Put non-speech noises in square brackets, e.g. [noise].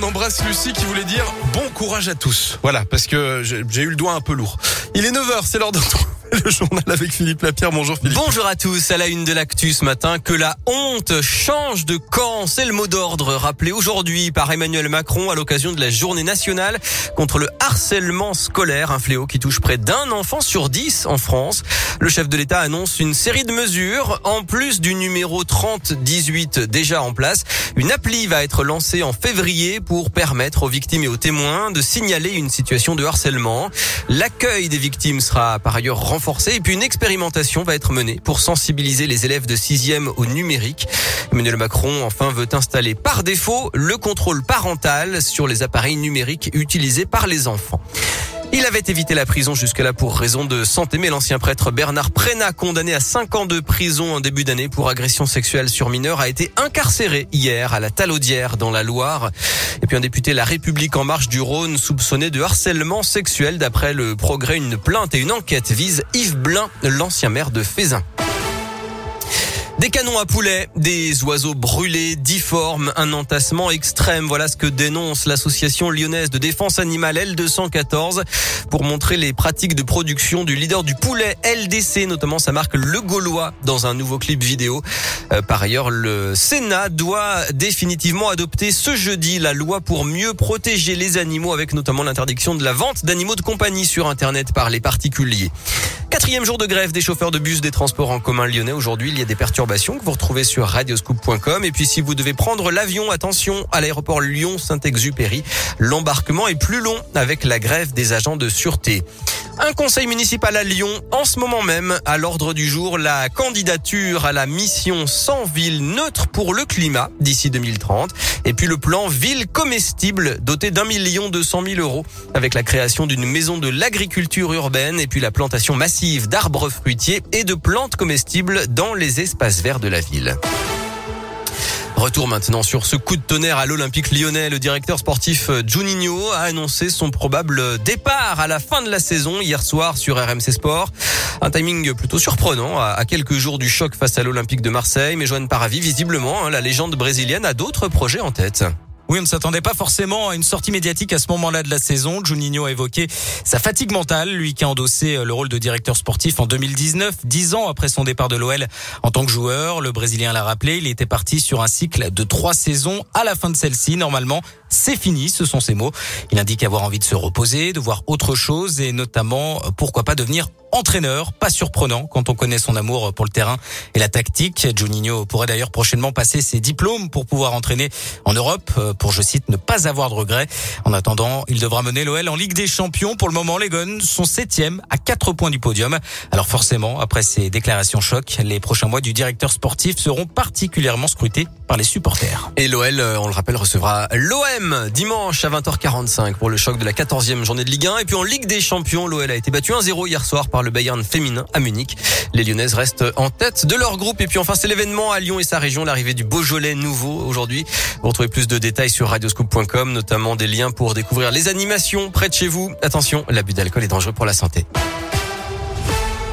on embrasse Lucie qui voulait dire bon courage à tous. Voilà, parce que j'ai eu le doigt un peu lourd. Il est 9h, c'est l'heure de [laughs] le journal avec Philippe Lapierre. Bonjour Philippe. Bonjour à tous. À la une de l'actu ce matin, que la honte change de camp. C'est le mot d'ordre rappelé aujourd'hui par Emmanuel Macron à l'occasion de la journée nationale contre le harcèlement scolaire, un fléau qui touche près d'un enfant sur dix en France. Le chef de l'État annonce une série de mesures. En plus du numéro 3018 déjà en place, une appli va être lancée en février pour permettre aux victimes et aux témoins de signaler une situation de harcèlement. L'accueil des victimes sera par ailleurs renforcé et puis une expérimentation va être menée pour sensibiliser les élèves de 6e au numérique. Emmanuel Macron enfin veut installer par défaut le contrôle parental sur les appareils numériques utilisés par les enfants. Il avait évité la prison jusque-là pour raison de santé, mais l'ancien prêtre Bernard Prena, condamné à 5 ans de prison en début d'année pour agression sexuelle sur mineur, a été incarcéré hier à la Talaudière dans la Loire. Et puis un député La République en marche du Rhône soupçonné de harcèlement sexuel d'après le progrès. Une plainte et une enquête vise Yves Blin, l'ancien maire de Fézin. Des canons à poulet, des oiseaux brûlés, difformes, un entassement extrême. Voilà ce que dénonce l'association lyonnaise de défense animale L214 pour montrer les pratiques de production du leader du poulet LDC, notamment sa marque Le Gaulois, dans un nouveau clip vidéo. Euh, par ailleurs, le Sénat doit définitivement adopter ce jeudi la loi pour mieux protéger les animaux avec notamment l'interdiction de la vente d'animaux de compagnie sur Internet par les particuliers. Quatrième jour de grève des chauffeurs de bus des transports en commun lyonnais. Aujourd'hui, il y a des perturbations que vous retrouvez sur radioscoop.com. Et puis, si vous devez prendre l'avion, attention à l'aéroport Lyon-Saint-Exupéry. L'embarquement est plus long avec la grève des agents de sûreté. Un conseil municipal à Lyon, en ce moment même, à l'ordre du jour, la candidature à la mission 100 villes neutres pour le climat d'ici 2030. Et puis le plan ville comestible doté d'un million deux cent mille euros avec la création d'une maison de l'agriculture urbaine et puis la plantation massive d'arbres fruitiers et de plantes comestibles dans les espaces verts de la ville. Retour maintenant sur ce coup de tonnerre à l'Olympique lyonnais. Le directeur sportif Juninho a annoncé son probable départ à la fin de la saison hier soir sur RMC Sport. Un timing plutôt surprenant à quelques jours du choc face à l'Olympique de Marseille. Mais Joanne Paravi, visiblement, hein, la légende brésilienne a d'autres projets en tête. Oui, on ne s'attendait pas forcément à une sortie médiatique à ce moment-là de la saison. Juninho a évoqué sa fatigue mentale, lui qui a endossé euh, le rôle de directeur sportif en 2019, dix ans après son départ de l'OL en tant que joueur. Le Brésilien l'a rappelé, il était parti sur un cycle de trois saisons. À la fin de celle-ci, normalement, c'est fini, ce sont ses mots. Il indique avoir envie de se reposer, de voir autre chose et notamment, euh, pourquoi pas devenir entraîneur, pas surprenant quand on connaît son amour pour le terrain et la tactique. Juninho pourrait d'ailleurs prochainement passer ses diplômes pour pouvoir entraîner en Europe, euh, pour, je cite, ne pas avoir de regrets. En attendant, il devra mener l'OL en Ligue des Champions. Pour le moment, les Guns sont septième à quatre points du podium. Alors forcément, après ces déclarations choc, les prochains mois du directeur sportif seront particulièrement scrutés par les supporters. Et l'OL, euh, on le rappelle, recevra l'OM dimanche à 20h45 pour le choc de la 14e journée de Ligue 1. Et puis en Ligue des Champions, l'OL a été battu 1-0 hier soir par le Bayern féminin à Munich. Les Lyonnaises restent en tête de leur groupe. Et puis enfin, c'est l'événement à Lyon et sa région, l'arrivée du Beaujolais nouveau aujourd'hui. Vous retrouvez plus de détails sur radioscoop.com, notamment des liens pour découvrir les animations près de chez vous. Attention, l'abus d'alcool est dangereux pour la santé.